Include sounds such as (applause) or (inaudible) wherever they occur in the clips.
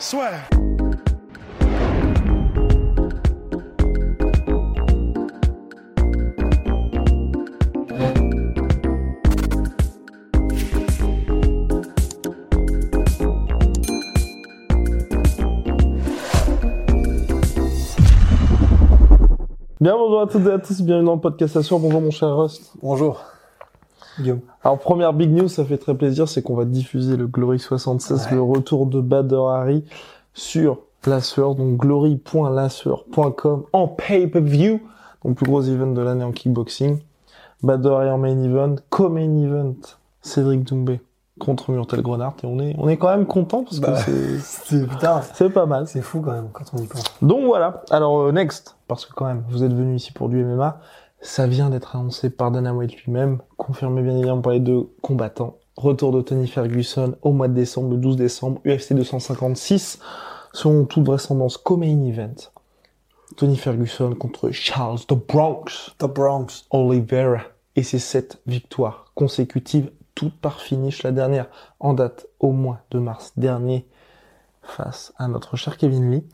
Soit. Bien, bonjour à toutes et à tous, bienvenue dans le podcast Assure. Bonjour mon cher Rust. Bonjour. Guillaume. Alors première big news, ça fait très plaisir, c'est qu'on va diffuser le Glory 76, le retour de Bader Harry sur Lasseur, donc glory.lasseur.com en pay-per-view, donc plus gros event de l'année en kickboxing. Bader Harry en main event, co-main event, Cédric Doumbé contre Murtel Grenard et on est on est quand même content parce Bah, que c'est (laughs) C'est c'est pas mal. c'est fou quand même quand on y pense. Donc voilà. Alors euh, next, parce que quand même, vous êtes venu ici pour du MMA, ça vient d'être annoncé par Dana White lui-même, confirmé bien évidemment par les deux combattants. Retour de Tony Ferguson au mois de décembre, le 12 décembre, UFC 256, selon toute vraisemblance co-main event. Tony Ferguson contre Charles the Bronx Top Bronx. Oliveira et ses sept victoires consécutives, toutes par finish, la dernière en date au mois de mars dernier face à notre cher Kevin Lee.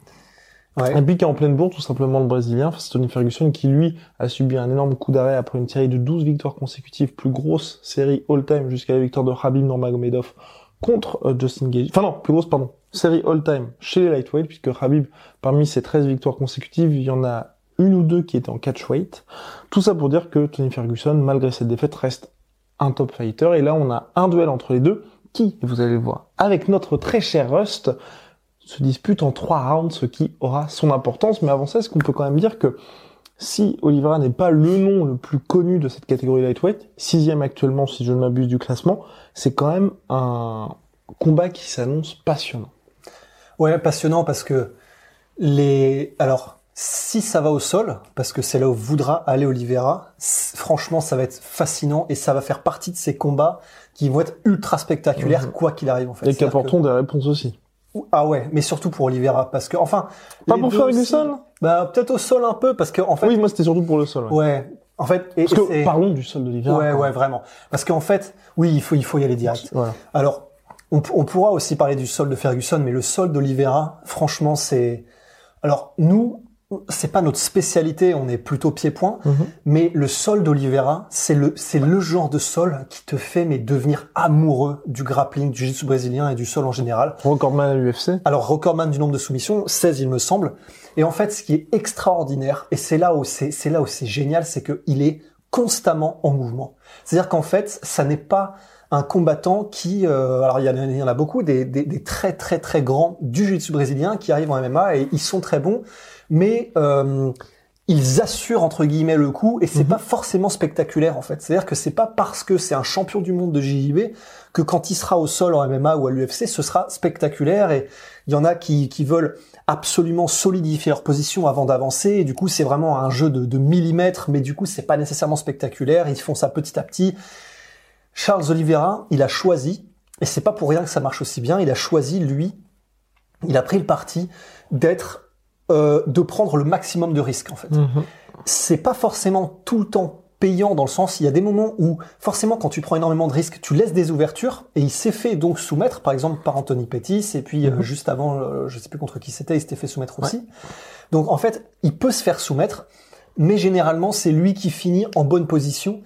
Un en pleine bourre, tout simplement le Brésilien, face à Tony Ferguson, qui lui a subi un énorme coup d'arrêt après une série de 12 victoires consécutives, plus grosse série all-time jusqu'à la victoire de Khabib Nurmagomedov contre euh, Justin Gage. Enfin non, plus grosse, pardon, série all-time chez les lightweight, puisque Khabib, parmi ses 13 victoires consécutives, il y en a une ou deux qui étaient en catchweight. Tout ça pour dire que Tony Ferguson, malgré cette défaite, reste un top fighter. Et là, on a un duel entre les deux qui, vous allez le voir, avec notre très cher Rust, se dispute en trois rounds, ce qui aura son importance. Mais avant ça, est-ce qu'on peut quand même dire que si Oliveira n'est pas le nom le plus connu de cette catégorie lightweight, sixième actuellement si je ne m'abuse du classement, c'est quand même un combat qui s'annonce passionnant. Ouais, passionnant parce que les. Alors, si ça va au sol, parce que c'est là où voudra aller Oliveira, franchement, ça va être fascinant et ça va faire partie de ces combats qui vont être ultra spectaculaires, Mhm. quoi qu'il arrive en fait. Et qui C'est-à-dire apporteront des réponses aussi. Ah ouais, mais surtout pour Oliveira, parce que enfin. Pas pour Ferguson Bah peut-être au sol un peu, parce que en fait. Oui, moi c'était surtout pour le sol. Ouais. Ouais. En fait. Et, Parce et que parlons du sol d'Oliveira. Ouais, quand ouais, vraiment. Parce qu'en fait, oui, il faut, il faut y aller direct. Voilà. Alors, on, on pourra aussi parler du sol de Ferguson, mais le sol d'Oliveira, franchement, c'est. Alors, nous, c'est pas notre spécialité, on est plutôt pied-point, Mhm. mais le sol d'Oliveira, c'est le, c'est le genre de sol qui te fait mais devenir amoureux du grappling, du jiu-jitsu brésilien et du sol en général. Recordman à l'UFC. Alors, recordman du nombre de soumissions, 16 il me semble. Et en fait, ce qui est extraordinaire, et c'est là où c'est, c'est là où c'est génial, c'est qu'il est constamment en mouvement. C'est-à-dire qu'en fait, ça n'est pas un combattant qui, euh, alors il y, en a, il y en a beaucoup, des, des, des très très très grands du jiu-jitsu brésilien qui arrivent en MMA et ils sont très bons, mais euh, ils assurent entre guillemets le coup et c'est Mhm. pas forcément spectaculaire en fait. C'est-à-dire que c'est pas parce que c'est un champion du monde de JJB que quand il sera au sol en MMA ou à l'UFC, ce sera spectaculaire et il y en a qui, qui veulent absolument solidifier leur position avant d'avancer et du coup c'est vraiment un jeu de, de millimètres mais du coup c'est pas nécessairement spectaculaire, ils font ça petit à petit. Charles Oliveira, il a choisi, et c'est pas pour rien que ça marche aussi bien, il a choisi, lui, il a pris le parti d'être, euh, de prendre le maximum de risques, en fait. Mhm. C'est pas forcément tout le temps payant dans le sens, il y a des moments où, forcément, quand tu prends énormément de risques, tu laisses des ouvertures, et il s'est fait donc soumettre, par exemple, par Anthony Pettis, et puis, euh, Mhm. juste avant, euh, je sais plus contre qui c'était, il s'était fait soumettre aussi. Donc, en fait, il peut se faire soumettre, mais généralement, c'est lui qui finit en bonne position,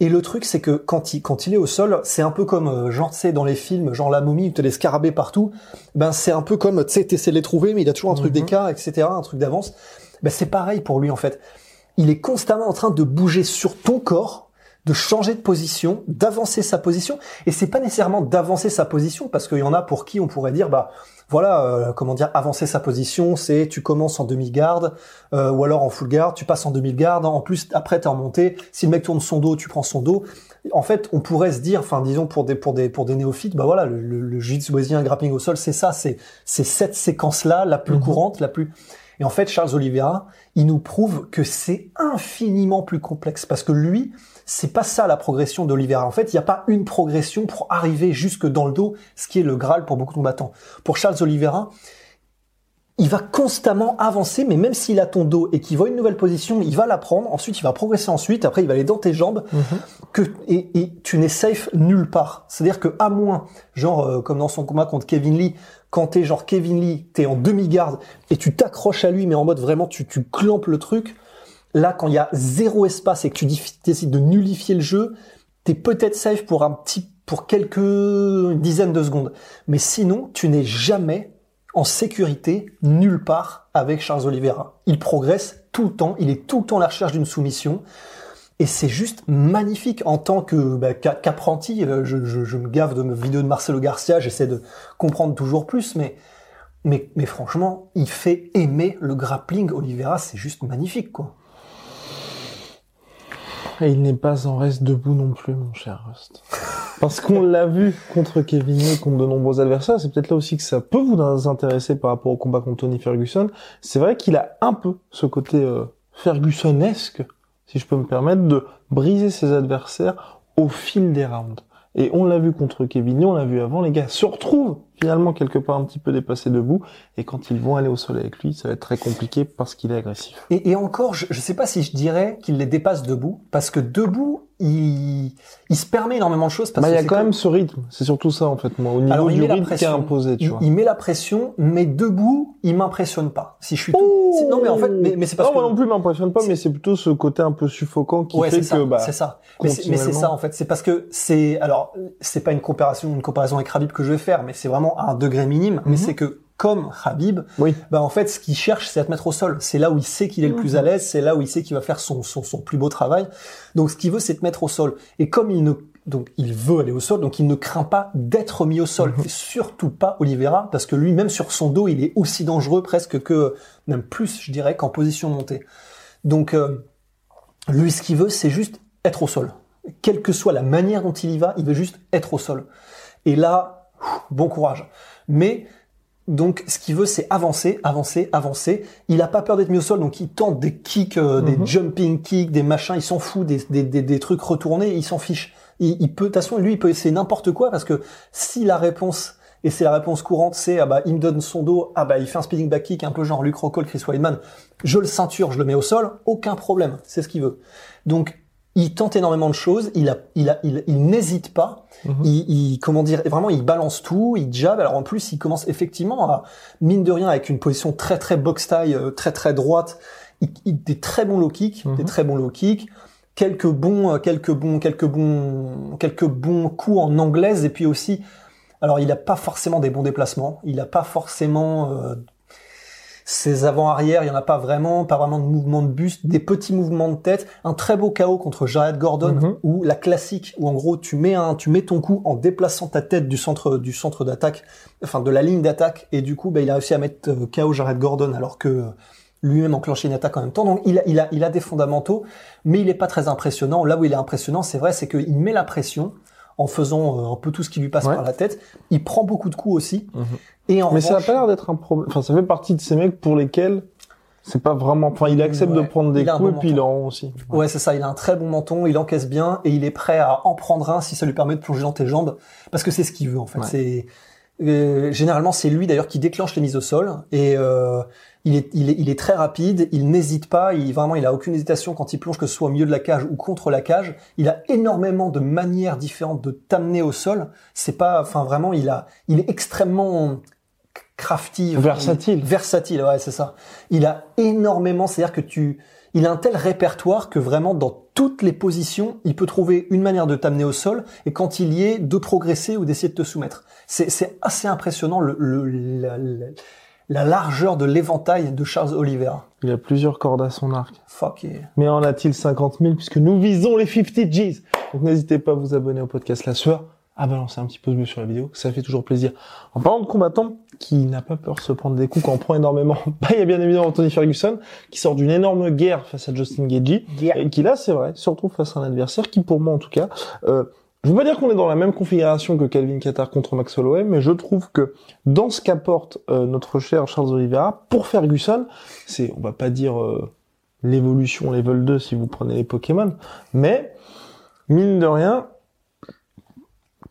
et le truc, c'est que quand il, quand il est au sol, c'est un peu comme, euh, genre, tu sais, dans les films, genre la momie, où t'as des scarabées partout. Ben, c'est un peu comme, tu sais, t'essaies de les trouver, mais il a toujours un truc Mhm. d'écart, etc., un truc d'avance. Ben, c'est pareil pour lui, en fait. Il est constamment en train de bouger sur ton corps, de changer de position, d'avancer sa position. Et c'est pas nécessairement d'avancer sa position, parce qu'il y en a pour qui on pourrait dire, bah voilà, euh, comment dire, avancer sa position, c'est tu commences en demi-garde, euh, ou alors en full garde, tu passes en demi-garde, en plus après t'es en montée, si le mec tourne son dos, tu prends son dos. En fait, on pourrait se dire, enfin disons pour des pour des pour des néophytes, bah voilà, le, le, le jiu-jitsu brésilien grappling au sol, c'est ça, c'est c'est cette séquence là, la plus mhm. courante, la plus et en fait, Charles Oliveira, il nous prouve que c'est infiniment plus complexe parce que lui, c'est pas ça la progression d'Oliveira. En fait, il n'y a pas une progression pour arriver jusque dans le dos, ce qui est le Graal pour beaucoup de combattants. Pour Charles Oliveira, il va constamment avancer, mais même s'il a ton dos et qu'il voit une nouvelle position, il va la prendre, ensuite il va progresser ensuite, après il va aller dans tes jambes, mhm. que, et, tu n'es safe nulle part. C'est-à-dire que à moins, genre euh, comme dans son combat contre Kevin Lee, quand t'es genre Kevin Lee, t'es en demi-garde et tu t'accroches à lui, mais en mode vraiment tu, tu clampes le truc, Là, quand il y a zéro espace et que tu décides de nullifier le jeu, t'es peut-être safe pour un petit, pour quelques dizaines de secondes. Mais sinon, tu n'es jamais en sécurité nulle part avec Charles Oliveira. Il progresse tout le temps, il est tout le temps à la recherche d'une soumission. Et c'est juste magnifique en tant que bah, qu'apprenti. Euh, je, me gave de mes vidéos de Marcelo Garcia, j'essaie de comprendre toujours plus, mais franchement, il fait aimer le grappling. Oliveira, c'est juste magnifique, quoi. Et il n'est pas en reste debout non plus, mon cher Rust. Parce qu'on l'a vu contre Kevin Lee, contre de nombreux adversaires, c'est peut-être là aussi que ça peut vous intéresser par rapport au combat contre Tony Ferguson. C'est vrai qu'il a un peu ce côté euh, Fergusonesque, si je peux me permettre, de briser ses adversaires au fil des rounds. Et on l'a vu contre Kevin Lee, on l'a vu avant, les gars se retrouvent finalement quelque part un petit peu dépassés debout. Et quand ils vont aller au sol avec lui, ça va être très compliqué parce qu'il est agressif. Et, et encore, je ne sais pas si je dirais qu'il les dépasse debout, parce que debout, il, il se permet énormément de choses. Parce bah, il y a quand même ce rythme. C'est surtout ça, en fait, moi. Au niveau du rythme qui est imposé, tu il, vois. Il met la pression, mais debout, il m'impressionne pas. Si je suis tout... Non, mais en fait, mais, mais c'est parce non, moi non plus, m'impressionne pas, mais c'est plutôt ce côté un peu suffocant qui fait que, bah. C'est ça. Mais c'est ça, en fait. C'est parce que c'est, alors, c'est pas une comparaison, une comparaison avec Rabib que je vais faire, mais c'est vraiment à un degré minime. Mais mhm. c'est que comme Habib, oui. bah en fait, ce qu'il cherche, c'est à te mettre au sol. C'est là où il sait qu'il est le plus mhm. à l'aise, c'est là où il sait qu'il va faire son, son, son, plus beau travail. Donc, ce qu'il veut, c'est te mettre au sol. Et comme il ne, donc, il veut aller au sol, donc il ne craint pas d'être mis au sol. Mhm. Et surtout pas Oliveira, parce que lui, même sur son dos, il est aussi dangereux presque que, même plus, je dirais, qu'en position montée. Donc, euh, lui, ce qu'il veut, c'est juste être au sol. Quelle que soit la manière dont il y va, il veut juste être au sol. Et là, bon courage. Mais donc, ce qu'il veut, c'est avancer, avancer, avancer. Il a pas peur d'être mis au sol, donc il tente des kicks, euh, des mhm. jumping kicks, des machins. Il s'en fout des, des, des, trucs retournés. Il s'en fiche. Il, il, peut, de toute façon, lui, il peut essayer n'importe quoi parce que si la réponse et c'est la réponse courante, c'est ah bah il me donne son dos, ah bah il fait un speeding back kick un peu genre Luke Rockhold, Chris Weidman. Je le ceinture, je le mets au sol, aucun problème. C'est ce qu'il veut. Donc il tente énormément de choses, il a, il a, il, n'hésite pas, mhm. il, comment dire, vraiment il balance tout, il jab. Alors en plus, il commence effectivement à mine de rien avec une position très très box taille, euh, très très droite, il, des très bons low kicks, des mhm. très bons low kicks, quelques bons, euh, quelques bons, quelques bons, quelques bons coups en anglaise et puis aussi, alors il a pas forcément des bons déplacements, il a pas forcément euh, ses avant-arrière, il y en a pas vraiment, pas vraiment de mouvement de buste, des petits mouvements de tête, un très beau chaos contre Jared Gordon mhm. ou la classique où en gros tu mets un, tu mets ton coup en déplaçant ta tête du centre du centre d'attaque, enfin de la ligne d'attaque et du coup bah, il a réussi à mettre euh, KO Jared Gordon alors que euh, lui-même enclenché une attaque en même temps. Donc il a, il a, il a des fondamentaux, mais il est pas très impressionnant. Là où il est impressionnant, c'est vrai, c'est qu'il met la pression en faisant euh, un peu tout ce qui lui passe par la tête. Il prend beaucoup de coups aussi. Mhm. Et en Mais ça a pas l'air d'être un problème. Enfin, ça fait partie de ces mecs pour lesquels c'est pas vraiment. Enfin, il accepte de prendre des coups et puis il en rend aussi. Ouais, c'est ça. Il a un très bon menton, il encaisse bien et il est prêt à en prendre un si ça lui permet de plonger dans tes jambes, parce que c'est ce qu'il veut en fait. C'est euh, généralement c'est lui d'ailleurs qui déclenche les mises au sol et euh, il est, il, est, il est très rapide, il n'hésite pas, il vraiment il a aucune hésitation quand il plonge que ce soit au milieu de la cage ou contre la cage. Il a énormément de manières différentes de t'amener au sol. C'est pas, enfin vraiment, il a, il est extrêmement crafty, versatile, versatile, ouais, c'est ça. Il a énormément, c'est-à-dire que tu, il a un tel répertoire que vraiment dans toutes les positions, il peut trouver une manière de t'amener au sol et quand il y est, de progresser ou d'essayer de te soumettre. C'est assez impressionnant le, le la largeur de l'éventail de Charles Oliveira. Il a plusieurs cordes à son arc. Fuck yeah. Mais en a-t-il 50 000 puisque nous visons les 50 G's Donc n'hésitez pas à vous abonner au podcast La Sueur, à balancer un petit pouce bleu sur la vidéo, ça fait toujours plaisir. En parlant de combattant qui n'a pas peur de se prendre des coups quand on prend énormément, (laughs) bah il y a bien évidemment Tony Ferguson qui sort d'une énorme guerre face à Justin Yeah. et qui là c'est vrai se retrouve face à un adversaire qui pour moi en tout cas euh, je veux pas dire qu'on est dans la même configuration que Calvin Qatar contre Max Holloway, mais je trouve que dans ce qu'apporte euh, notre cher Charles Oliveira pour Ferguson, c'est, on va pas dire euh, l'évolution level 2 si vous prenez les Pokémon, mais mine de rien,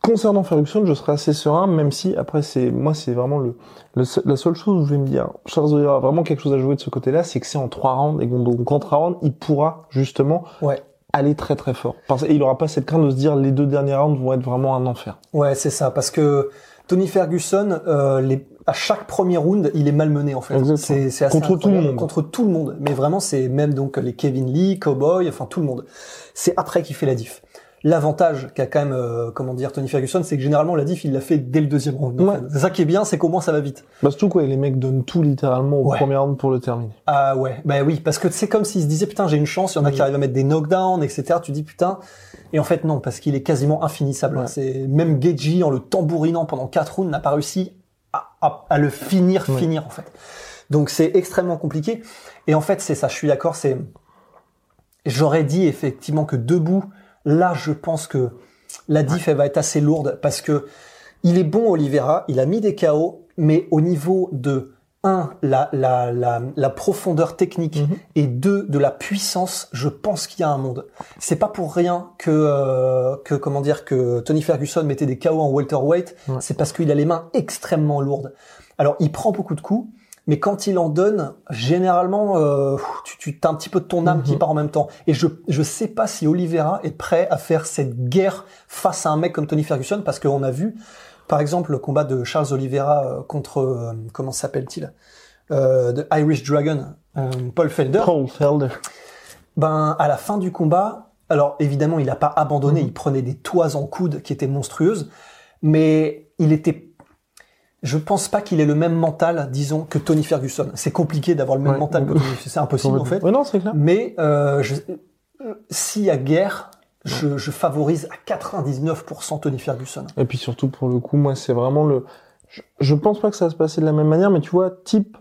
concernant Ferguson, je serais assez serein, même si après c'est, moi c'est vraiment le, la seule chose où je vais me dire, Charles Oliveira a vraiment quelque chose à jouer de ce côté-là, c'est que c'est en trois rounds et donc en trois rounds, il pourra justement. Aller très très fort. Parce, et il aura pas cette crainte de se dire les deux derniers rounds vont être vraiment un enfer. Ouais, c'est ça, parce que Tony Ferguson, euh, les, à chaque premier round, il est malmené en fait. Exactement. C'est, c'est assez Contre tout le monde. Contre tout le monde. Mais vraiment, c'est même donc les Kevin Lee, Cowboy, enfin tout le monde. C'est après qu'il fait la diff. L'avantage qu'a quand même, euh, comment dire, Tony Ferguson, c'est que généralement la diff, il l'a fait dès le deuxième round. Ouais. fait. C'est ça qui est bien, c'est qu'au moins ça va vite. Bah surtout quoi, les mecs donnent tout littéralement au Ouais. premier round pour le terminer. Ah ouais, bah oui, parce que c'est comme s'il se disait putain j'ai une chance, il y en a qui arrivent à mettre des knockdowns, etc. Tu dis putain, et en fait non, parce qu'il est quasiment infinissable. Ouais. C'est même Geji en le tambourinant pendant quatre rounds n'a pas réussi à, à- à le finir, Ouais. finir en fait. Donc c'est extrêmement compliqué. Et en fait c'est ça, je suis d'accord, c'est j'aurais dit effectivement que debout, là je pense que la diff elle va être assez lourde parce que il est bon Oliveira, il a mis des KO, mais au niveau de un la la la, la profondeur technique Mhm. et deux de la puissance, je pense qu'il y a un monde. C'est pas pour rien que euh, que comment dire que Tony Ferguson mettait des KO en welterweight, Ouais. c'est parce qu'il a les mains extrêmement lourdes. Alors il prend beaucoup de coups, mais quand il en donne, généralement, euh, tu, tu as un petit peu de ton âme qui Mhm. part en même temps. Et je je sais pas si Oliveira est prêt à faire cette guerre face à un mec comme Tony Ferguson, parce qu'on a vu, par exemple, le combat de Charles Oliveira euh, contre euh, comment s'appelle-t-il, euh, de Irish Dragon, euh, Paul Felder. Paul Felder. Ben à la fin du combat, alors évidemment il n'a pas abandonné, Mhm. il prenait des toises en coude qui étaient monstrueuses, mais il était, je pense pas qu'il ait le même mental, disons, que Tony Ferguson. C'est compliqué d'avoir le même Ouais. mental que Tony, c'est impossible en fait. Ouais non c'est clair. Mais euh, je- s'il y a guerre, je, je favorise à 99% Tony Ferguson. Et puis surtout pour le coup, moi c'est vraiment le. Je, je pense pas que ça va se passer de la même manière, mais tu vois, type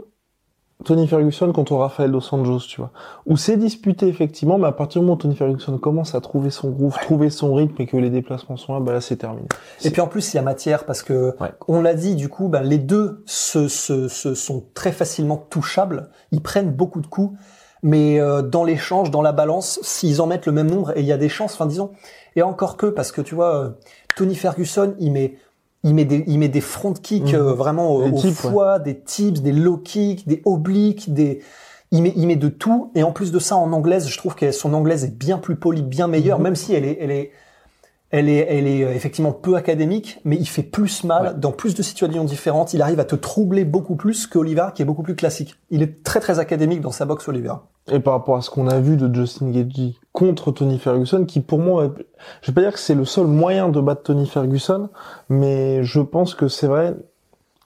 Tony Ferguson contre Rafael dos Anjos, tu vois, où c'est disputé effectivement, mais à partir du moment où Tony Ferguson commence à trouver son groove, trouver son rythme et que les déplacements sont là, bah là c'est terminé. Et puis en plus, il y a matière parce que Ouais. on l'a dit, du coup, ben, les deux se, se, se sont très facilement touchables. Ils prennent beaucoup de coups, mais euh, dans l'échange, dans la balance, s'ils en mettent le même nombre, et il y a des chances, enfin disons, et encore que parce que tu vois, euh, Tony Ferguson, il met il met des il met des front kicks Mhm. euh, vraiment au, au tips, ouais. foie, des tips, des low kicks, des obliques, des il met, il met de tout et en plus de ça en anglaise, je trouve que son anglaise est bien plus polie, bien meilleure, Mhm. même si elle est elle est elle est, elle est euh, effectivement peu académique, mais il fait plus mal Ouais. dans plus de situations différentes. Il arrive à te troubler beaucoup plus qu'Oliver, qui est beaucoup plus classique. Il est très très académique dans sa boxe, Oliver. Et par rapport à ce qu'on a vu de Justin Gaethje contre Tony Ferguson, qui pour moi, je vais pas dire que c'est le seul moyen de battre Tony Ferguson, mais je pense que c'est vrai,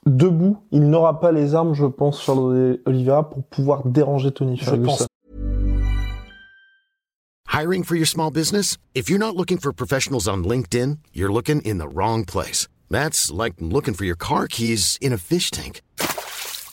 debout, il n'aura pas les armes, je pense, Charles Oliveira pour pouvoir déranger Tony Ferguson. Hiring for your small business? If you're not looking for professionals on LinkedIn, you're looking in the wrong place. That's like looking for your car keys in a fish tank.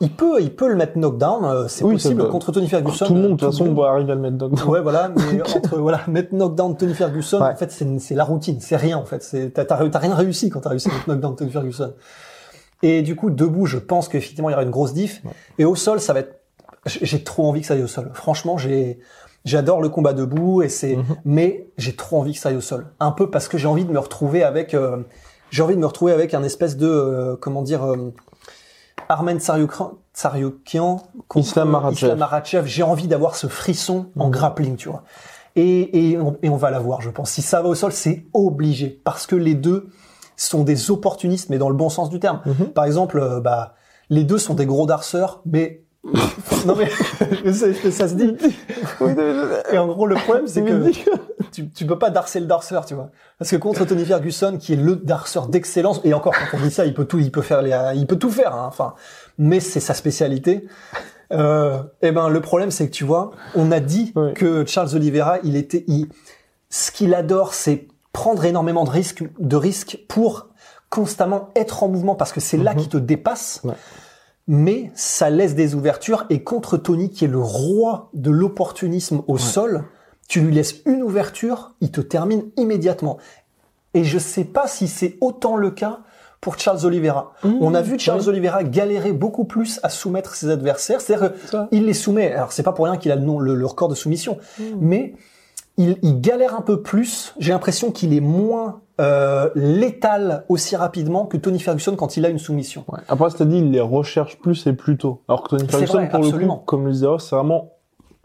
Il peut, il peut le mettre knockdown, euh, c'est Oui, possible peut. contre Tony Ferguson. Tout le monde, de toute façon, va arriver à le mettre dans Ouais, voilà, mais (laughs) entre voilà, mettre knockdown Tony Ferguson, Ouais. en fait, c'est la routine, c'est rien en fait. C'est t'as rien réussi quand t'as réussi à mettre knockdown Tony Ferguson. Et du coup, debout, je pense qu'effectivement, il y aura une grosse diff. Et au sol, ça va être. J'ai j'ai trop envie que ça aille au sol. Franchement, j'ai. J'adore le combat debout et c'est, Mhm. mais j'ai trop envie que ça aille au sol. Un peu parce que j'ai envie de me retrouver avec, euh, j'ai envie de me retrouver avec un espèce de, euh, comment dire, euh, Armen Tsariokian contre Islam Makhachev. J'ai envie d'avoir ce frisson en Mhm. grappling, tu vois. Et, et, on, et on va la voir, je pense. Si ça va au sol, c'est obligé. Parce que les deux sont des opportunistes, mais dans le bon sens du terme. Mhm. Par exemple, euh, bah, les deux sont des gros darceurs, mais... non mais, (laughs) ça, ça se dit. Et en gros, le problème, c'est que tu, tu peux pas darcer le darceur, tu vois. Parce que contre Tony Ferguson, qui est le darceur d'excellence, et encore quand on dit ça, il peut tout, il peut faire les, il peut tout faire, hein, enfin. Mais c'est sa spécialité. Euh, eh ben, le problème, c'est que tu vois, on a dit que Charles Oliveira, il était, il, ce qu'il adore, c'est prendre énormément de risques, de risques pour constamment être en mouvement parce que c'est là Mhm. qu'il te dépasse. Ouais. Mais ça laisse des ouvertures et contre Tony, qui est le roi de l'opportunisme au sol, tu lui laisses une ouverture, il te termine immédiatement. Et je sais pas si c'est autant le cas pour Charles Oliveira. Mmh, On a vu Charles oui. Oliveira galérer beaucoup plus à soumettre ses adversaires. C'est-à-dire qu'il les soumet. Alors c'est pas pour rien qu'il a le, nom, le, le record de soumission, Mmh. mais il, il galère un peu plus. J'ai l'impression qu'il est moins euh, létal aussi rapidement que Tony Ferguson quand il a une soumission. Ouais. Après, c'est-à-dire, il les recherche plus et plus tôt. Alors que Tony Ferguson, vrai, pour absolument. le coup, comme le disait c'est vraiment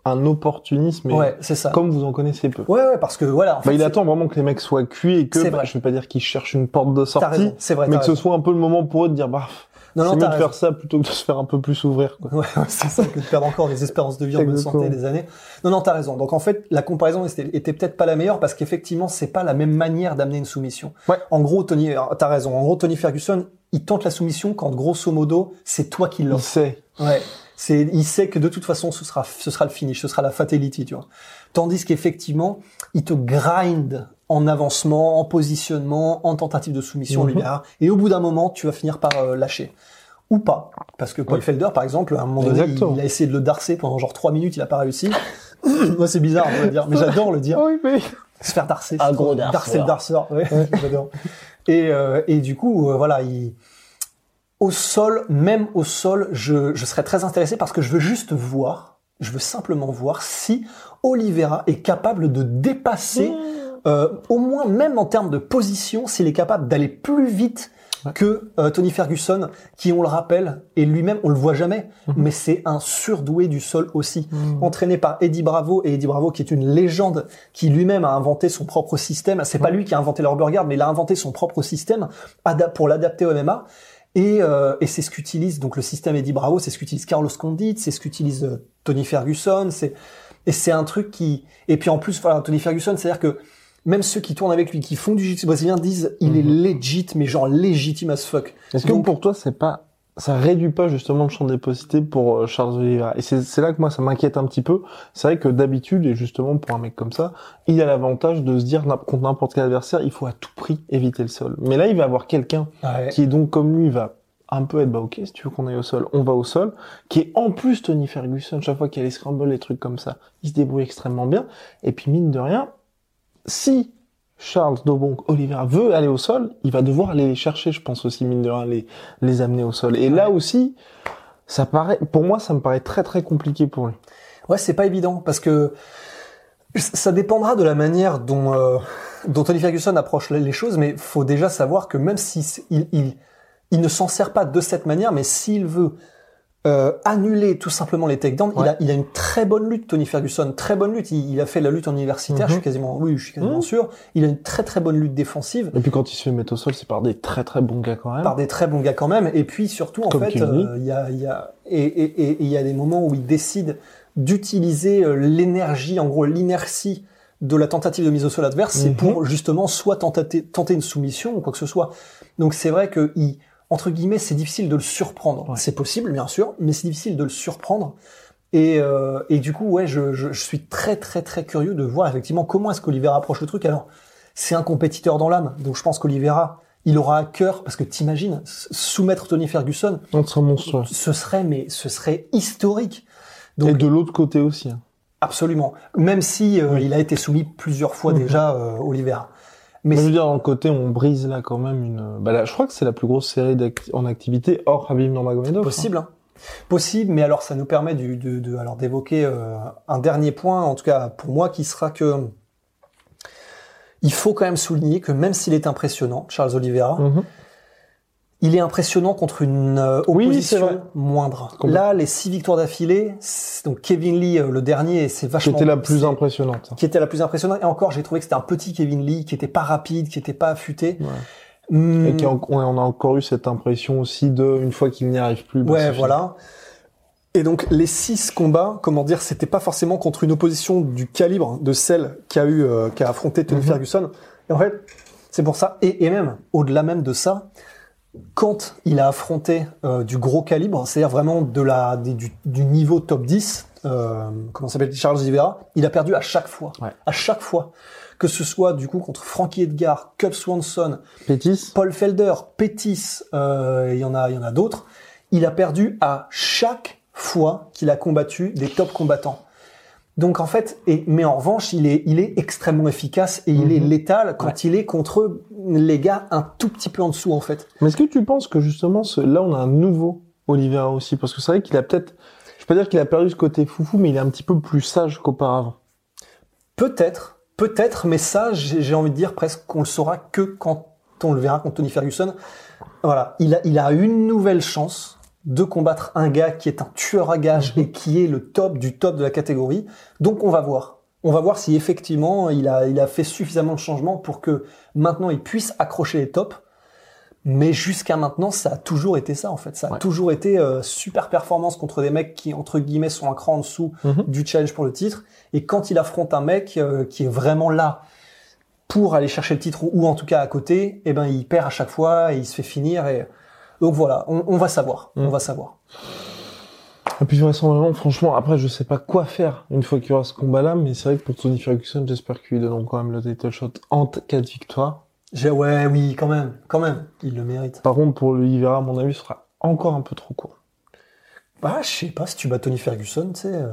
un opportunisme, et Ouais, c'est ça. comme vous en connaissez peu. Ouais, ouais, parce que voilà. En Bah, il attend vraiment que les mecs soient cuits et que, bah, je vais pas dire qu'ils cherchent une porte de sortie, c'est vrai. mais que ce soit un peu le moment pour eux de dire, bah, Non, non, c'est mieux de faire ça plutôt que de se faire un peu plus ouvrir, quoi. Ouais, ouais, c'est ça que de perdre encore des espérances de vie en bonne santé des années. Non, non, t'as raison. Donc en fait, la comparaison était, était peut-être pas la meilleure parce qu'effectivement, c'est pas la même manière d'amener une soumission. Ouais. En gros, Tony, euh, t'as raison. En gros, Tony Ferguson, il tente la soumission quand grosso modo, c'est toi qui Il l'offres. sait. Ouais. C'est, il sait que de toute façon, ce sera, ce sera le finish, ce sera la fatality, tu vois. Tandis qu'effectivement, il te grind en avancement, en positionnement, en tentative de soumission, Mhm. Oliveira. Et au bout d'un moment, tu vas finir par euh, lâcher. Ou pas. Parce que Paul. Felder, par exemple, à un moment donné, il, a essayé de le darcer pendant genre trois minutes, il a pas réussi. (clears throat) Moi, c'est bizarre de le dire, mais (laughs) j'adore le dire. oui, mais... Se faire darcer. Un gros darceur. Darcer le darceur. Ouais, j'adore. Et, euh, et du coup, euh, voilà, il, au sol, même au sol, je, je serais très intéressé parce que je veux juste voir, je veux simplement voir si Oliveira est capable de dépasser, euh, au moins même en termes de position, s'il est capable d'aller plus vite Ouais. que euh, Tony Ferguson, qui on le rappelle, et lui-même on le voit jamais, Mhm. mais c'est un surdoué du sol aussi, entraîné par Eddie Bravo et Eddie Bravo qui est une légende, qui lui-même a inventé son propre système. C'est pas lui qui a inventé le rubber guard, mais il a inventé son propre système ada- pour l'adapter au MMA. Et, euh, et c'est ce qu'utilise donc le système Eddie Bravo, c'est ce qu'utilise Carlos Condit, c'est ce qu'utilise euh, Tony Ferguson. C'est et c'est un truc qui et puis en plus voilà, Tony Ferguson, c'est-à-dire que même ceux qui tournent avec lui, qui font du jiu-jitsu brésilien, disent il est legit, mais genre légitime as fuck. Est-ce que pour toi, c'est pas, ça réduit pas justement le champ des possibilités pour euh, Charles Oliveira Et c'est là que moi, ça m'inquiète un petit peu. C'est vrai que d'habitude, et justement pour un mec comme ça, il a l'avantage de se dire contre n'importe quel adversaire, il faut à tout prix éviter le sol. Mais là, il va avoir quelqu'un Ouais. qui est donc comme lui, va un peu être bah ok, si tu veux qu'on aille au sol, on va au sol, qui est en plus Tony Ferguson, chaque fois qu'il y a les scrambles, les trucs comme ça, il se débrouille extrêmement bien. Et puis mine de rien, si Charles Dobonk Oliveira veut aller au sol, il va devoir aller les chercher, je pense aussi mine de rien, les, les amener au sol. Et là aussi, ça paraît, pour moi, ça me paraît très très compliqué pour lui. Ouais, c'est pas évident parce que ça dépendra de la manière dont euh, dont Tony Ferguson approche les choses, mais faut déjà savoir que même si il, il ne s'en sert pas de cette manière, mais s'il veut euh, annuler tout simplement les takedowns, il, Ouais. a, il a une très bonne lutte, Tony Ferguson, très bonne lutte. Il, il a fait la lutte en universitaire, Mhm. je suis quasiment, oui, je suis quasiment Mhm. sûr. Il a une très très bonne lutte défensive Et puis quand il se fait mettre au sol, c'est par des très très bons gars quand même. par des très bons gars quand même. Et puis surtout, en Comme fait, euh, il y a, il y a et et- et- et il y a des moments où il décide d'utiliser euh, l'énergie, en gros l'inertie de la tentative de mise au sol adverse, c'est Mhm. pour justement soit tenter, tenter une soumission ou quoi que ce soit. Donc c'est vrai que il, entre guillemets, c'est difficile de le surprendre. Ouais. C'est possible, bien sûr, mais c'est difficile de le surprendre. Et, euh, et du coup, ouais, je, je, je suis très très très curieux de voir effectivement comment est-ce qu'Olivera approche le truc. Alors, c'est un compétiteur dans l'âme, donc je pense qu'Olivera, il aura à cœur, parce que t'imagines, soumettre Tony Ferguson, ce serait, mais ce serait historique. Et de l'autre côté aussi. hein. absolument. Même si euh, Oui. il a été soumis plusieurs fois Mhm. déjà, euh, Olivera. Mais Mais je veux dire, dans le côté, on brise là quand même une. Bah là, je crois que c'est la plus grosse série d'acti- en activité hors Habib Nurmagomedov. hein. Possible, hein. possible, mais alors ça nous permet du, de, de- alors d'évoquer euh, un dernier point, en tout cas pour moi, qui sera que il faut quand même souligner que même s'il est impressionnant, Charles Oliveira, Mhm. Il est impressionnant contre une euh, Oui, opposition vrai. moindre. Là, les six victoires d'affilée, donc Kevin Lee, euh, le dernier, c'est vachement... C'était la plus impressionnante. Qui était la plus impressionnante. Et encore, j'ai trouvé que c'était un petit Kevin Lee, qui était pas rapide, qui était pas affûté. Ouais. Hum, Et qui on a on a encore eu cette impression aussi de, une fois qu'il n'y arrive plus, bah, Ouais, voilà. Et donc les six combats, comment dire, c'était pas forcément contre une opposition du calibre de celle qu'a eu, euh, qu'a affronté Tony Mhm. Ferguson. Et en fait, c'est pour ça. Et, et même au-delà même de ça, quand il a affronté euh, du gros calibre, c'est-à-dire vraiment de la des- du, du niveau top 10, euh, comment s'appelle Charles Oliveira, il a perdu à chaque fois, Ouais. à chaque fois, que ce soit du coup contre Frankie Edgar, Cub Swanson, Pétis Paul Felder, Pettis, euh, il y en a, il y en a d'autres. Il a perdu à chaque fois qu'il a combattu des top combattants. Donc en fait, et, mais en revanche, il est, il est extrêmement efficace et il est Mhm. létal quand il est contre les gars un tout petit peu en dessous en fait. Mais est-ce que tu penses que justement, ce- là, on a un nouveau Oliveira aussi? Parce que c'est vrai qu'il a peut-être, je peux pas dire qu'il a perdu ce côté foufou, mais il est un petit peu plus sage qu'auparavant. Peut-être, peut-être, mais ça, j'ai j'ai envie de dire presque qu'on le saura que quand on le verra contre Tony Ferguson. Voilà, il a, il a une nouvelle chance de combattre un gars qui est un tueur à gages et qui est le top du top de la catégorie. Donc on va voir. On va voir si effectivement il a, il a fait suffisamment de changements pour que maintenant il puisse accrocher les tops. Mais jusqu'à maintenant, ça a toujours été ça en fait. Ça a Ouais. toujours été euh, super performance contre des mecs qui entre guillemets sont un cran en dessous Mhm. du challenge pour le titre. Et quand il affronte un mec euh, qui est vraiment là pour aller chercher le titre ou, ou en tout cas à côté, eh ben il perd à chaque fois et il se fait finir. Et donc voilà, on, on va savoir, on Mhm. va savoir. Et puis vraisemblablement, franchement, après, je sais pas quoi faire une fois qu'il y aura ce combat-là, mais c'est vrai que pour Tony Ferguson, j'espère qu'il lui donne quand même le title shot en cas de victoire. Ouais, oui, quand même, quand même, il le mérite. Par contre, pour Oliveira, à mon avis, ce sera encore un peu trop court. Bah, je sais pas si tu bats Tony Ferguson, tu sais. euh,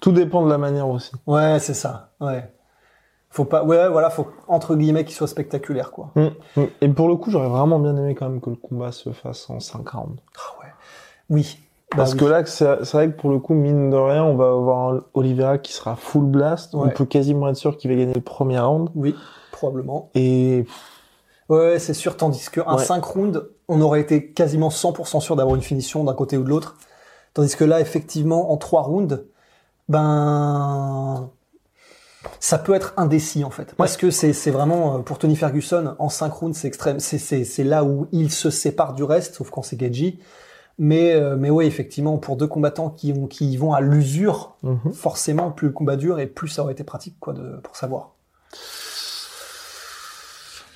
Tout dépend de la manière aussi. Ouais, c'est ça. Ouais. Faut pas, ouais, voilà, faut entre guillemets qu'il soit spectaculaire, quoi. Mm, mm. Et pour le coup, j'aurais vraiment bien aimé quand même que le combat se fasse en 5 rounds. Ah ouais. Oui. Bah Parce oui. que là, c'est vrai que pour le coup, mine de rien, on va avoir un Oliveira qui sera full blast. On peut quasiment être sûr qu'il va gagner le premier round. Oui, probablement. Et Ouais, c'est sûr, tandis qu'un Ouais. 5 rounds, on aurait été quasiment 100% sûr d'avoir une finition d'un côté ou de l'autre. Tandis que là, effectivement, en 3 rounds, ben, ça peut être indécis, en fait. Parce que c'est, vraiment, euh, pour Tony Ferguson, en 5 rounds, c'est extrême, c'est, là où il se sépare du reste, sauf quand c'est Geji. Mais, euh, mais oui, effectivement, pour deux combattants qui vont, qui vont à l'usure, Mhm. forcément, plus le combat dure et plus ça aurait été pratique, quoi, de, pour savoir.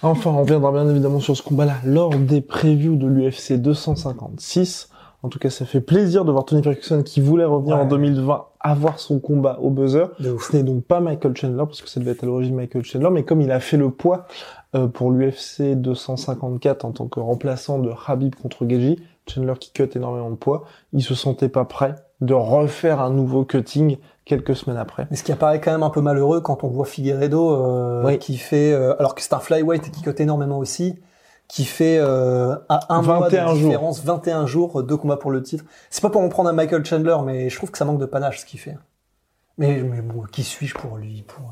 Enfin, on reviendra bien évidemment sur ce combat-là lors des previews de l'UFC 256. En tout cas, ça fait plaisir de voir Tony Ferguson qui voulait revenir Ouais. en 2020 avoir son combat au buzzer. Ce n'est donc pas Michael Chandler, parce que ça devait être à l'origine Michael Chandler, mais comme il a fait le poids euh, pour l'UFC 254 en tant que remplaçant de Habib contre Geji, Chandler qui cut énormément de poids, il se sentait pas prêt de refaire un nouveau cutting quelques semaines après. Mais ce qui apparaît quand même un peu malheureux quand on voit Figueredo euh, Oui. qui fait, euh, alors que c'est un flyweight et qui cote énormément aussi, qui fait euh, à un mois 21 de jours. différence, 21 jours, deux combats pour le titre. C'est pas pour en prendre un Michael Chandler, mais je trouve que ça manque de panache ce qu'il fait. Mais, mais bon, qui suis-je pour lui pour...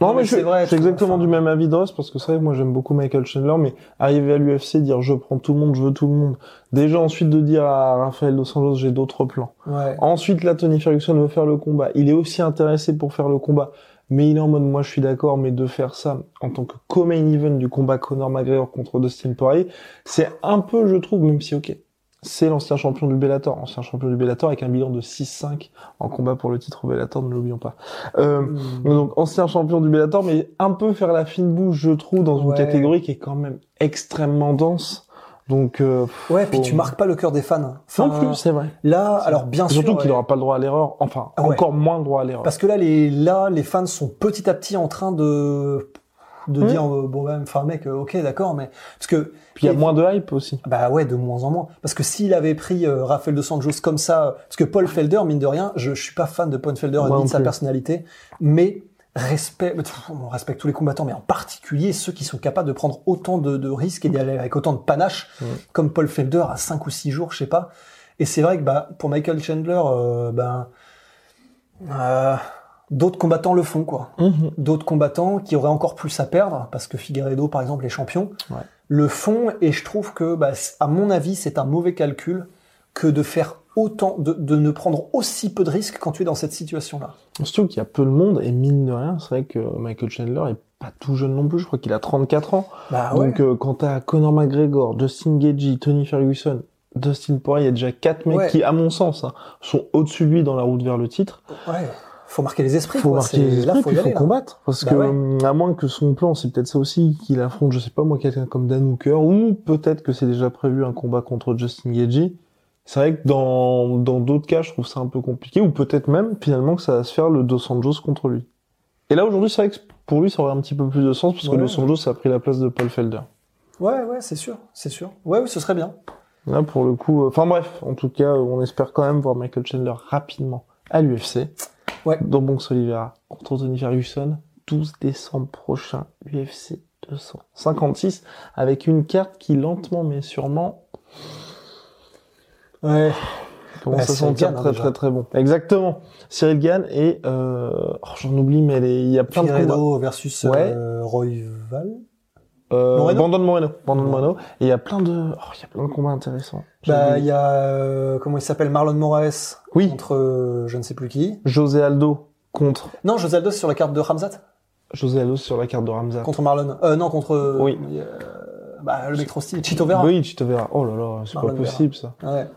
Non, Non, mais, mais je- c'est vrai, exactement du même avis de Ross, parce que c'est vrai que moi j'aime beaucoup Michael Chandler, mais arriver à l'UFC, dire je prends tout le monde, je veux tout le monde. Déjà ensuite de dire à Rafael Dos Anjos j'ai d'autres plans. Ouais. Ensuite là Tony Ferguson veut faire le combat. Il est aussi intéressé pour faire le combat, mais il est en mode moi je suis d'accord, mais de faire ça en tant que co-main event du combat Conor McGregor contre Dustin Poirier, c'est un peu je trouve, même si ok, c'est l'ancien champion du Bellator, ancien champion du Bellator avec un bilan de 6-5 en combat pour le titre au Bellator, ne l'oublions pas. Euh, Hmm. donc ancien champion du Bellator, mais un peu faire la fine bouche, je trouve, dans une Ouais. catégorie qui est quand même extrêmement dense. Donc euh, Ouais, puis faut- tu marques pas le cœur des fans. Enfin, non plus, c'est vrai. Là, alors bien sûr. Surtout qu'il ouais. n'aura pas le droit à l'erreur. Enfin, Ah ouais. encore moins le droit à l'erreur. Parce que là, les, là, les fans sont petit à petit en train de, de dire, euh, bon, ben, enfin, mec, euh, ok, d'accord, mais, parce que, Puis il y a et- moins de hype aussi. bah ouais, de moins en moins. Parce que s'il avait pris euh, Rafael dos Anjos comme ça, parce que Paul Felder, mine de rien, je, je suis pas fan de Paul Felder non de sa personnalité, mais respect, on respecte tous les combattants, mais en particulier ceux qui sont capables de prendre autant de, de risques et d'y aller avec autant de panache, Ouais. comme Paul Felder à 5 ou 6 jours, je sais pas. Et c'est vrai que bah, pour Michael Chandler, euh, ben, euh, d'autres combattants le font, quoi. Mhm. D'autres combattants qui auraient encore plus à perdre, parce que Figueredo, par exemple, est champion, Ouais. le font, et je trouve que, bah, à mon avis, c'est un mauvais calcul que de faire autant, de, de ne prendre aussi peu de risques quand tu es dans cette situation-là. Surtout qu'il y a peu de monde, et mine de rien, c'est vrai que Michael Chandler est pas tout jeune non plus, je crois qu'il a 34 ans. Bah ouais. Donc euh, quand t'as Conor McGregor, Justin Gagey, Tony Ferguson, Dustin Poirier, il y a déjà quatre mecs Ouais. qui, à mon sens, hein, sont au-dessus de lui dans la route vers le titre. ouais. Faut marquer les esprits, faut quoi. marquer les là, esprits, faut puis faut là. combattre. Parce Bah que, ouais. hum, à moins que son plan, c'est peut-être ça aussi, qu'il affronte, je sais pas moi, quelqu'un comme Dan Hooker, ou peut-être que c'est déjà prévu un combat contre Justin Gagey. C'est vrai que dans dans d'autres cas, je trouve ça un peu compliqué, ou peut-être même finalement que ça va se faire le Dos Anjos contre lui. Et là aujourd'hui, c'est vrai que pour lui, ça aurait un petit peu plus de sens parce que. Dos Anjos a pris la place de Paul Felder. Ouais, ouais, c'est sûr, c'est sûr. Ouais, oui, ce serait bien. Là, pour le coup, euh, enfin bref, en tout cas, on espère quand même voir Michael Chandler rapidement à l'UFC. Ouais. Dans Bonx Oliveira contre Tony Ferguson, 12 décembre prochain, UFC 256, avec une carte qui lentement mais sûrement Ouais. Bah, à Cyril sentir Gane, hein, très déjà. très très bon. Exactement. Cyril Gann et euh, oh, j'en oublie, mais il y a plein de combats. Versus Ouais. euh, Royval. Euh, Moreno? Brandon Moreno. Brandon Ouais. Moreno. Et il y a plein de, oh, il y a plein de combats intéressants. Bah, il y a, euh, comment il s'appelle, Marlon Moraes Oui. contre euh, je ne sais plus qui. José Aldo contre Non, José Aldo c'est sur la carte de Ramzat José Aldo sur la carte de Ramza. contre Marlon. Euh, non, contre. euh, Oui. bah, le mec trop stylé. Chito Vera. Oui, te verras. Oh là là, c'est pas Vera. possible ça. Ouais.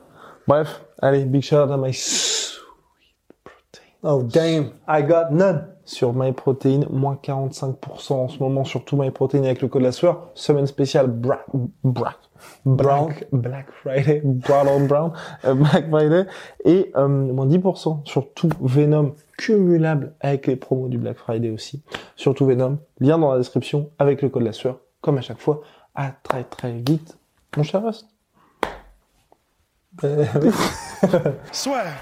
Bref, allez, big shout out à my sweet protein. Oh, damn. I got none. Sur MyProtein, moins 45% en ce moment, surtout MyProtein avec le code la sueur. Semaine spéciale Bra Bra Brown. Black, Black Friday, Brown on Brown, Black Friday, et euh, moins 10% sur tout Venom cumulable avec les promos du Black Friday aussi. Surtout Venom, lien dans la description avec le code la sueur, comme à chaque fois. À très très vite, mon cher Rust. Euh, (laughs) oui. Swear.